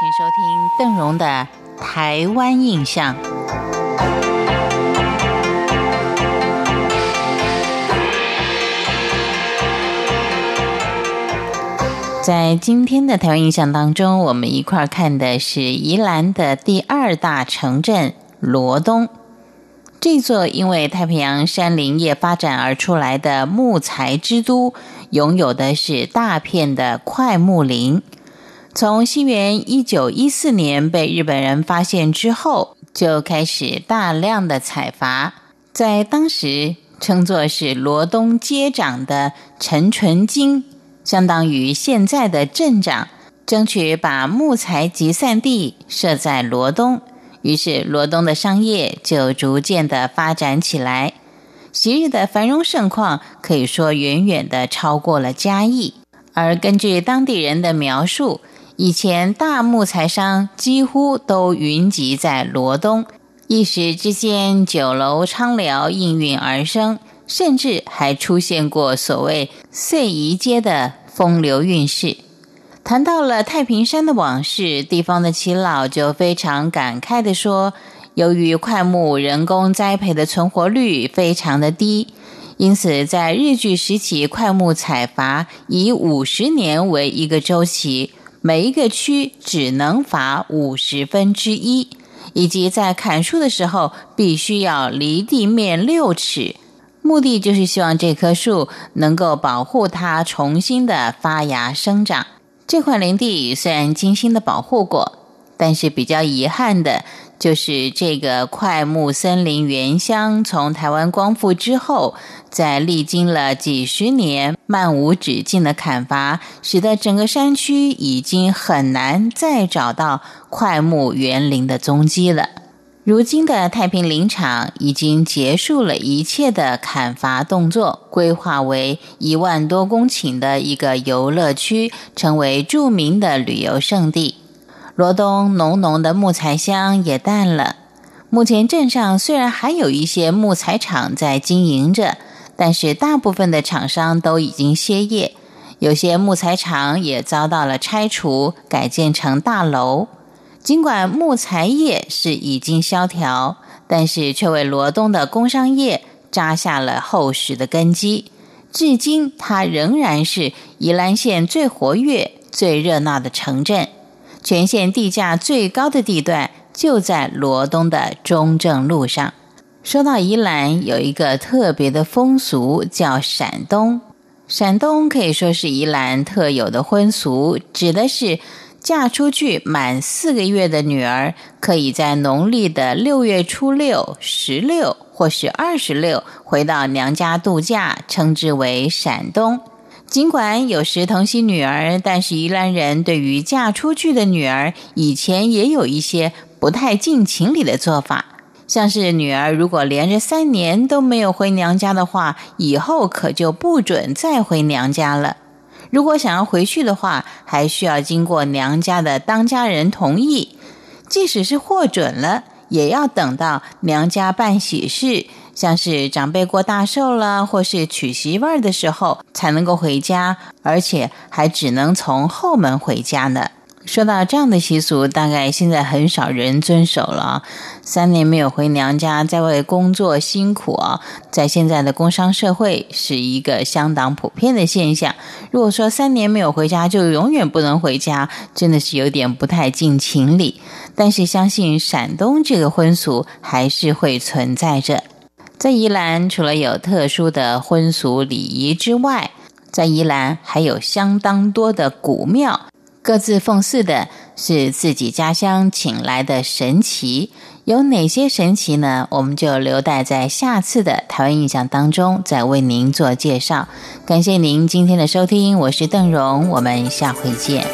请收听邓荣的《台湾印象》。在今天的台湾印象当中，我们一块儿看的是宜兰的第二大城镇罗东。这座因为太平洋山林业发展而出来的木材之都，拥有的是大片的快木林。从西元一九一四年被日本人发现之后，就开始大量的采伐。在当时称作是罗东接长的陈纯金。相当于现在的镇长，争取把木材集散地设在罗东，于是罗东的商业就逐渐的发展起来。昔日的繁荣盛况，可以说远远的超过了嘉义。而根据当地人的描述，以前大木材商几乎都云集在罗东，一时之间酒楼昌寮应运而生。甚至还出现过所谓“碎宜街”的风流韵事。谈到了太平山的往事，地方的耆老就非常感慨地说：“由于快木人工栽培的存活率非常的低，因此在日据时期，快木采伐以五十年为一个周期，每一个区只能伐五十分之一，以及在砍树的时候必须要离地面六尺。”目的就是希望这棵树能够保护它重新的发芽生长。这块林地虽然精心的保护过，但是比较遗憾的就是这个快木森林原乡从台湾光复之后，在历经了几十年漫无止境的砍伐，使得整个山区已经很难再找到快木园林的踪迹了。如今的太平林场已经结束了一切的砍伐动作，规划为一万多公顷的一个游乐区，成为著名的旅游胜地。罗东浓浓的木材香也淡了。目前镇上虽然还有一些木材厂在经营着，但是大部分的厂商都已经歇业，有些木材厂也遭到了拆除，改建成大楼。尽管木材业是已经萧条，但是却为罗东的工商业扎下了厚实的根基。至今，它仍然是宜兰县最活跃、最热闹的城镇。全县地价最高的地段就在罗东的中正路上。说到宜兰，有一个特别的风俗，叫闪东。闪东可以说是宜兰特有的婚俗，指的是。嫁出去满四个月的女儿，可以在农历的六月初六、十六或是二十六回到娘家度假，称之为闪冬。尽管有时疼惜女儿，但是宜兰人对于嫁出去的女儿，以前也有一些不太近情理的做法，像是女儿如果连着三年都没有回娘家的话，以后可就不准再回娘家了。如果想要回去的话，还需要经过娘家的当家人同意。即使是获准了，也要等到娘家办喜事，像是长辈过大寿了，或是娶媳妇儿的时候，才能够回家，而且还只能从后门回家呢。说到这样的习俗，大概现在很少人遵守了。三年没有回娘家，在外工作辛苦啊，在现在的工商社会是一个相当普遍的现象。如果说三年没有回家，就永远不能回家，真的是有点不太近情理。但是相信陕东这个婚俗还是会存在着。在宜兰，除了有特殊的婚俗礼仪之外，在宜兰还有相当多的古庙。各自奉祀的是自己家乡请来的神奇，有哪些神奇呢？我们就留待在下次的台湾印象当中再为您做介绍。感谢您今天的收听，我是邓荣，我们下回见。